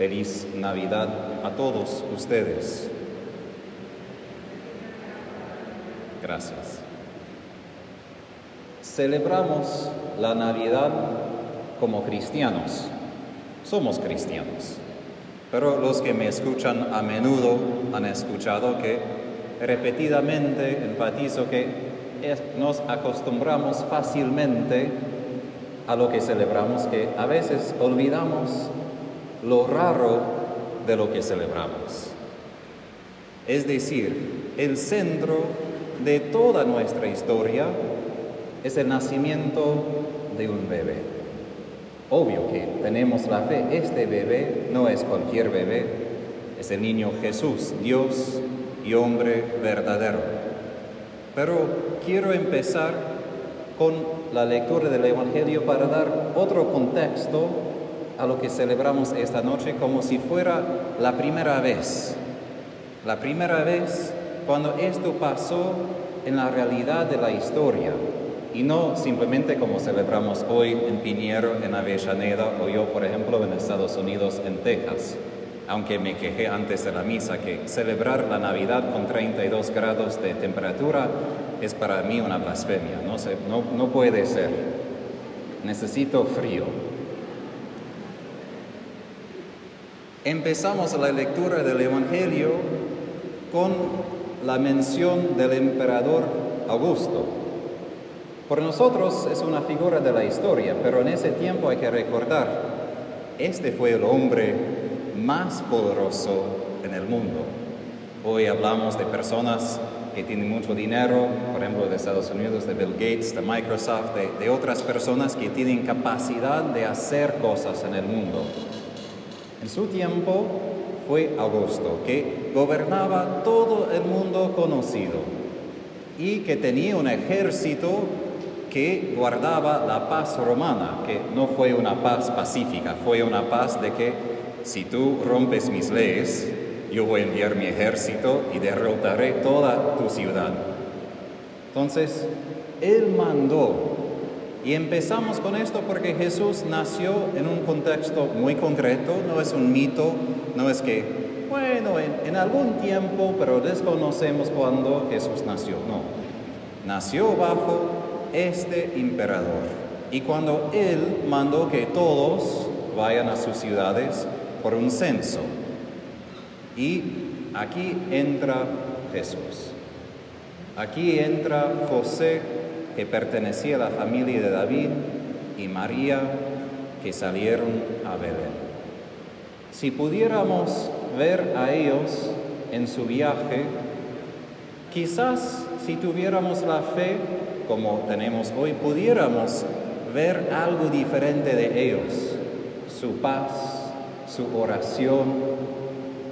Feliz Navidad a todos ustedes. Gracias. Celebramos la Navidad como cristianos. Somos cristianos. Pero los que me escuchan a menudo han escuchado que repetidamente enfatizo que nos acostumbramos fácilmente a lo que celebramos, que a veces olvidamos lo raro de lo que celebramos. Es decir, el centro de toda nuestra historia es el nacimiento de un bebé. Obvio que tenemos la fe, este bebé no es cualquier bebé, es el niño Jesús, Dios y hombre verdadero. Pero quiero empezar con la lectura del Evangelio para dar otro contexto a lo que celebramos esta noche como si fuera la primera vez. La primera vez cuando esto pasó en la realidad de la historia y no simplemente como celebramos hoy en Piñero, en Avellaneda o yo, por ejemplo, en Estados Unidos, en Texas. Aunque me quejé antes de la misa que celebrar la Navidad con 32 grados de temperatura es para mí una blasfemia, no, no, no puede ser. Necesito frío. Empezamos la lectura del Evangelio con la mención del emperador Augusto. Por nosotros es una figura de la historia, pero en ese tiempo hay que recordar, este fue el hombre más poderoso en el mundo. Hoy hablamos de personas que tienen mucho dinero, por ejemplo de Estados Unidos, de Bill Gates, de Microsoft, de, de otras personas que tienen capacidad de hacer cosas en el mundo. En su tiempo fue Augusto, que gobernaba todo el mundo conocido y que tenía un ejército que guardaba la paz romana, que no fue una paz pacífica, fue una paz de que si tú rompes mis leyes, yo voy a enviar mi ejército y derrotaré toda tu ciudad. Entonces, él mandó, y empezamos con esto porque Jesús nació en un contexto muy concreto, no es un mito, no es que, bueno, en, en algún tiempo, pero desconocemos cuándo Jesús nació, no. Nació bajo este emperador. Y cuando él mandó que todos vayan a sus ciudades por un censo, y aquí entra Jesús. Aquí entra José, que pertenecía a la familia de David, y María, que salieron a Belén. Si pudiéramos ver a ellos en su viaje, quizás si tuviéramos la fe como tenemos hoy, pudiéramos ver algo diferente de ellos, su paz, su oración,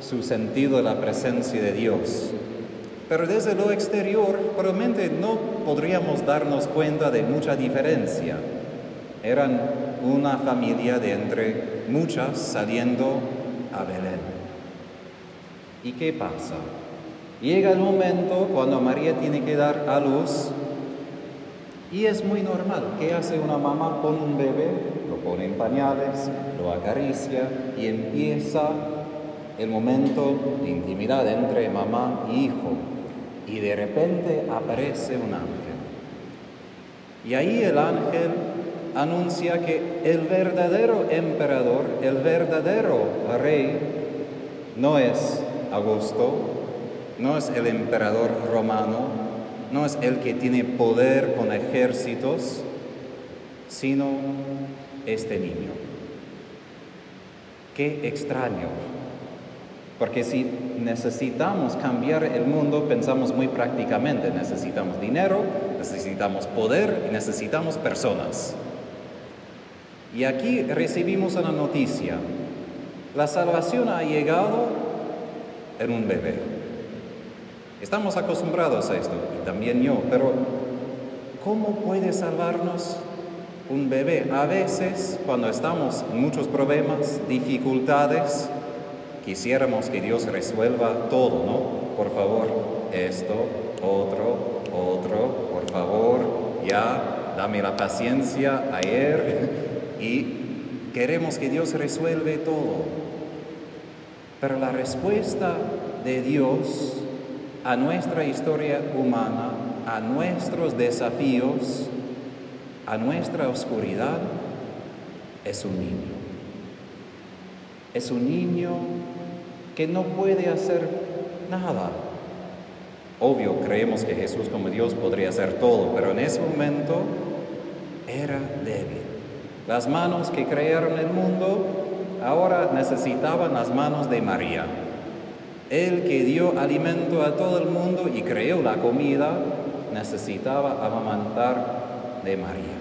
su sentido de la presencia de Dios. Pero desde lo exterior, probablemente no podríamos darnos cuenta de mucha diferencia. Eran una familia de entre muchas saliendo a Belén. ¿Y qué pasa? Llega el momento cuando María tiene que dar a luz y es muy normal. ¿Qué hace una mamá con un bebé? Lo pone en pañales, lo acaricia y empieza el momento de intimidad entre mamá y hijo. Y de repente aparece un ángel. Y ahí el ángel anuncia que el verdadero emperador, el verdadero rey, no es Augusto, no es el emperador romano, no es el que tiene poder con ejércitos, sino este niño. Qué extraño, porque si necesitamos cambiar el mundo, pensamos muy prácticamente, necesitamos dinero, necesitamos poder y necesitamos personas. Y aquí recibimos una noticia. La salvación ha llegado en un bebé. Estamos acostumbrados a esto, y también yo, pero ¿cómo puede salvarnos un bebé? A veces, cuando estamos en muchos problemas, dificultades, quisiéramos que Dios resuelva todo, ¿no? Por favor, esto, otro, otro, por favor, ya, dame la paciencia ayer y queremos que Dios resuelve todo. Pero la respuesta de Dios a nuestra historia humana, a nuestros desafíos, a nuestra oscuridad, es un niño. Es un niño que no puede hacer nada. Obvio, creemos que Jesús como Dios podría hacer todo, pero en ese momento era débil. Las manos que crearon el mundo ahora necesitaban las manos de María. El que dio alimento a todo el mundo y creó la comida necesitaba amamantar de María.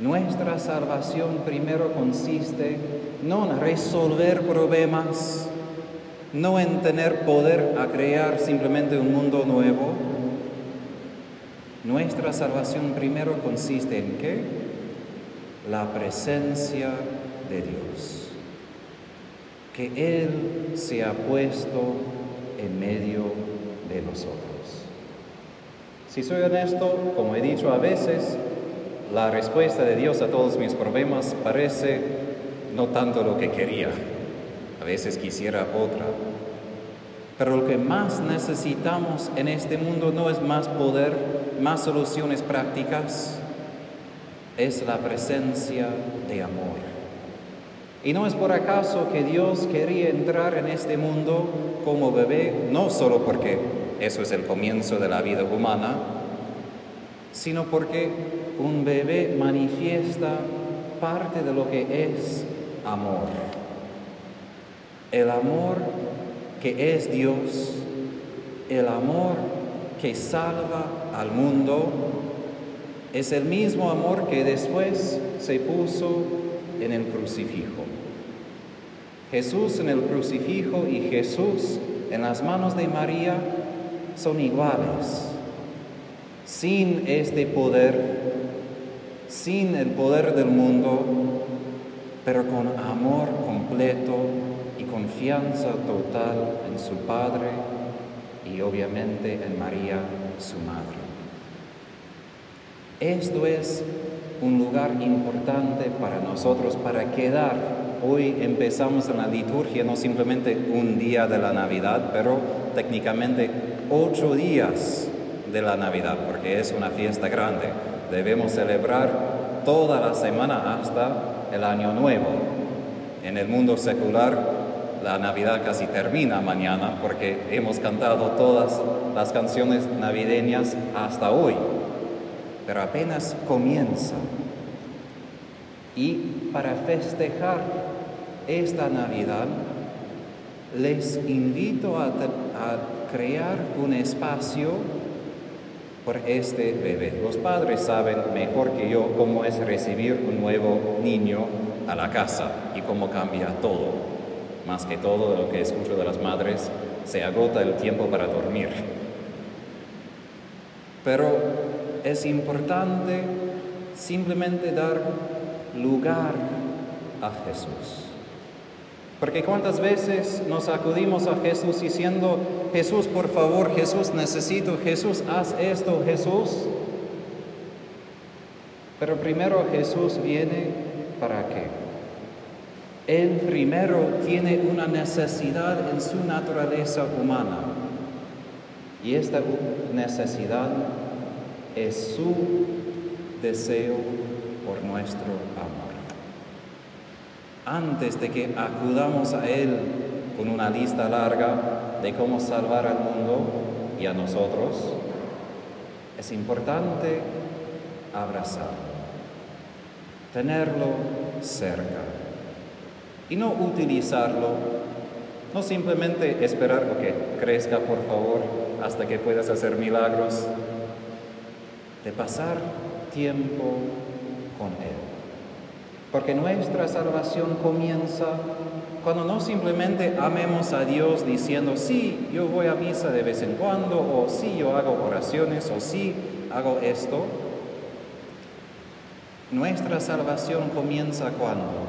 Nuestra salvación primero consiste no en resolver problemas, no en tener poder a crear simplemente un mundo nuevo. Nuestra salvación primero consiste en qué? La presencia de Dios. Que Él se ha puesto en medio de nosotros. Si soy honesto, como he dicho a veces, la respuesta de Dios a todos mis problemas parece no tanto lo que quería, a veces quisiera otra. Pero lo que más necesitamos en este mundo no es más poder, más soluciones prácticas, es la presencia de amor. Y no es por acaso que Dios quería entrar en este mundo como bebé, no solo porque eso es el comienzo de la vida humana, sino porque un bebé manifiesta parte de lo que es amor. El amor que es Dios, el amor que salva al mundo, es el mismo amor que después se puso en el crucifijo. Jesús en el crucifijo y Jesús en las manos de María son iguales sin este poder, sin el poder del mundo, pero con amor completo y confianza total en su Padre y obviamente en María, su Madre. Esto es un lugar importante para nosotros, para quedar. Hoy empezamos en la liturgia no simplemente un día de la Navidad, pero técnicamente ocho días de la Navidad, porque es una fiesta grande. Debemos celebrar toda la semana hasta el Año Nuevo. En el mundo secular, la Navidad casi termina mañana porque hemos cantado todas las canciones navideñas hasta hoy, pero apenas comienza. Y para festejar esta Navidad, les invito a, a crear un espacio por este bebé. Los padres saben mejor que yo cómo es recibir un nuevo niño a la casa y cómo cambia todo. Más que todo lo que escucho de las madres, se agota el tiempo para dormir. Pero es importante simplemente dar lugar a Jesús. Porque cuántas veces nos acudimos a Jesús diciendo, Jesús, por favor, Jesús, necesito, Jesús, haz esto, Jesús. Pero primero Jesús viene para qué? Él primero tiene una necesidad en su naturaleza humana. Y esta necesidad es su deseo por nuestro amor antes de que acudamos a Él con una lista larga de cómo salvar al mundo y a nosotros, es importante abrazarlo, tenerlo cerca y no utilizarlo, no simplemente esperar que crezca por favor hasta que puedas hacer milagros, de pasar tiempo con Él. Porque nuestra salvación comienza cuando no simplemente amemos a Dios diciendo, sí, yo voy a misa de vez en cuando, o sí, yo hago oraciones, o sí, hago esto. Nuestra salvación comienza cuando?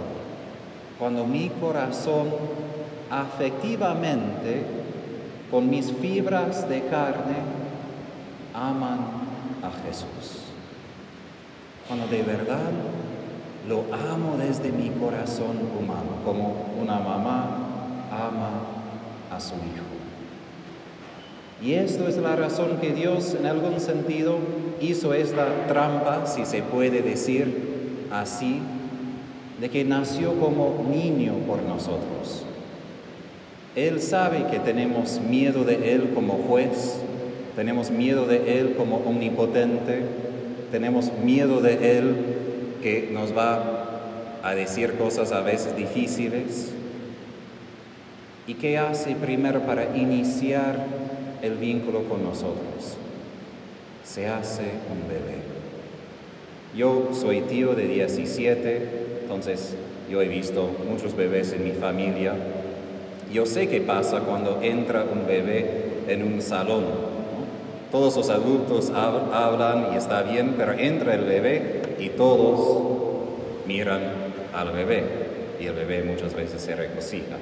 Cuando mi corazón afectivamente, con mis fibras de carne, aman a Jesús. Cuando de verdad lo amo desde mi corazón humano, como una mamá ama a su hijo. Y esto es la razón que Dios en algún sentido hizo esta trampa, si se puede decir así, de que nació como niño por nosotros. Él sabe que tenemos miedo de Él como juez, tenemos miedo de Él como omnipotente, tenemos miedo de Él que nos va a decir cosas a veces difíciles. ¿Y qué hace primero para iniciar el vínculo con nosotros? Se hace un bebé. Yo soy tío de 17, entonces yo he visto muchos bebés en mi familia. Yo sé qué pasa cuando entra un bebé en un salón. Todos los adultos hablan y está bien, pero entra el bebé y todos miran al bebé y el bebé muchas veces se regocija.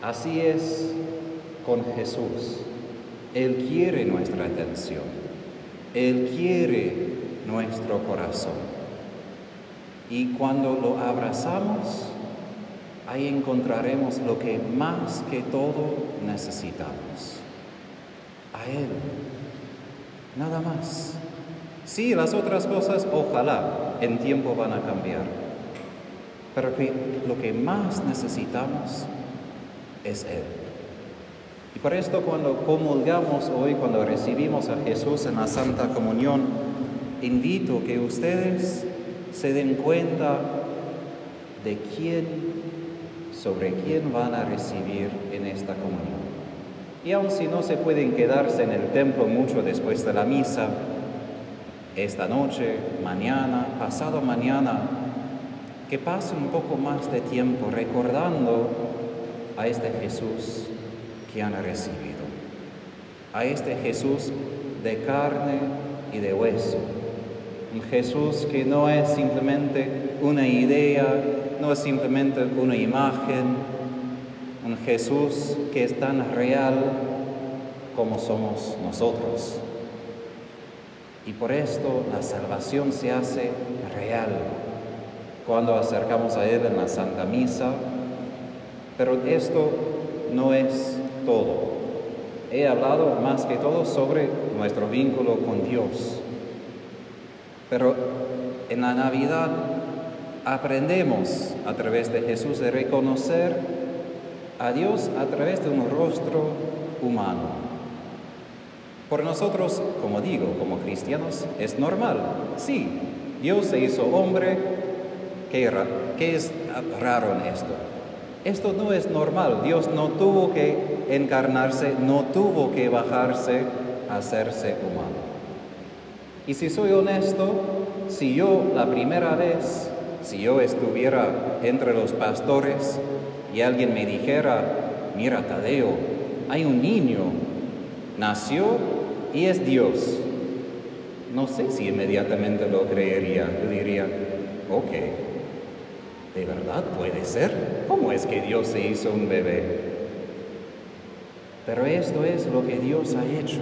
Así es con Jesús. Él quiere nuestra atención. Él quiere nuestro corazón. Y cuando lo abrazamos, ahí encontraremos lo que más que todo necesitamos. A Él. Nada más. Sí, las otras cosas ojalá en tiempo van a cambiar. Pero lo que más necesitamos es Él. Y por esto cuando comulgamos hoy, cuando recibimos a Jesús en la Santa Comunión, invito que ustedes se den cuenta de quién, sobre quién van a recibir en esta comunión. Y aun si no se pueden quedarse en el templo mucho después de la misa, esta noche, mañana, pasado mañana, que pasen un poco más de tiempo recordando a este Jesús que han recibido, a este Jesús de carne y de hueso, un Jesús que no es simplemente una idea, no es simplemente una imagen, un Jesús que es tan real como somos nosotros. Y por esto la salvación se hace real cuando acercamos a Él en la Santa Misa. Pero esto no es todo. He hablado más que todo sobre nuestro vínculo con Dios. Pero en la Navidad aprendemos a través de Jesús de reconocer a Dios a través de un rostro humano. Por nosotros, como digo, como cristianos, es normal. Sí, Dios se hizo hombre. ¿Qué, ¿Qué es raro en esto? Esto no es normal. Dios no tuvo que encarnarse, no tuvo que bajarse a hacerse humano. Y si soy honesto, si yo la primera vez, si yo estuviera entre los pastores y alguien me dijera, mira Tadeo, hay un niño, nació y es Dios. No sé si inmediatamente lo creería. Yo diría, ok, ¿de verdad puede ser? ¿Cómo es que Dios se hizo un bebé? Pero esto es lo que Dios ha hecho.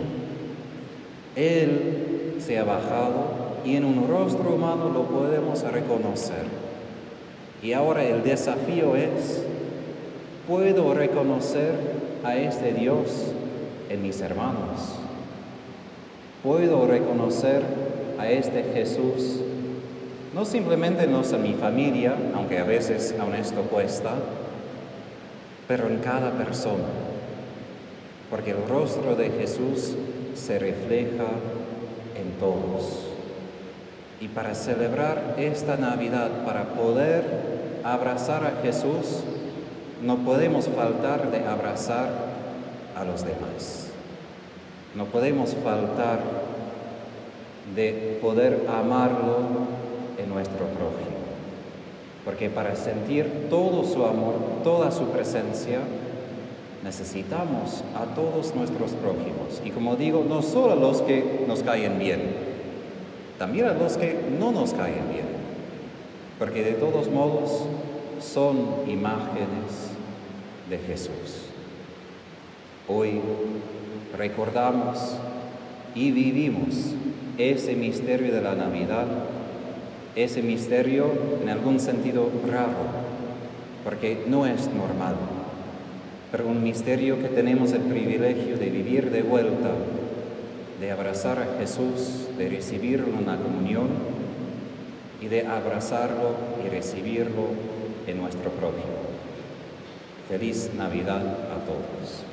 Él se ha bajado y en un rostro humano lo podemos reconocer. Y ahora el desafío es, ¿puedo reconocer a este Dios en mis hermanos? Puedo reconocer a este Jesús, no simplemente en mi familia, aunque a veces aún esto cuesta, pero en cada persona, porque el rostro de Jesús se refleja en todos. Y para celebrar esta Navidad, para poder abrazar a Jesús, no podemos faltar de abrazar a los demás. No podemos faltar de poder amarlo en nuestro prójimo, porque para sentir todo su amor, toda su presencia, necesitamos a todos nuestros prójimos. Y como digo, no solo a los que nos caen bien, también a los que no nos caen bien, porque de todos modos son imágenes de Jesús. Hoy recordamos y vivimos ese misterio de la Navidad ese misterio en algún sentido raro, porque no es normal, pero un misterio que tenemos el privilegio de vivir de vuelta, de abrazar a Jesús, de recibirlo en la comunión y de abrazarlo y recibirlo en nuestro prójimo. Feliz Navidad a todos.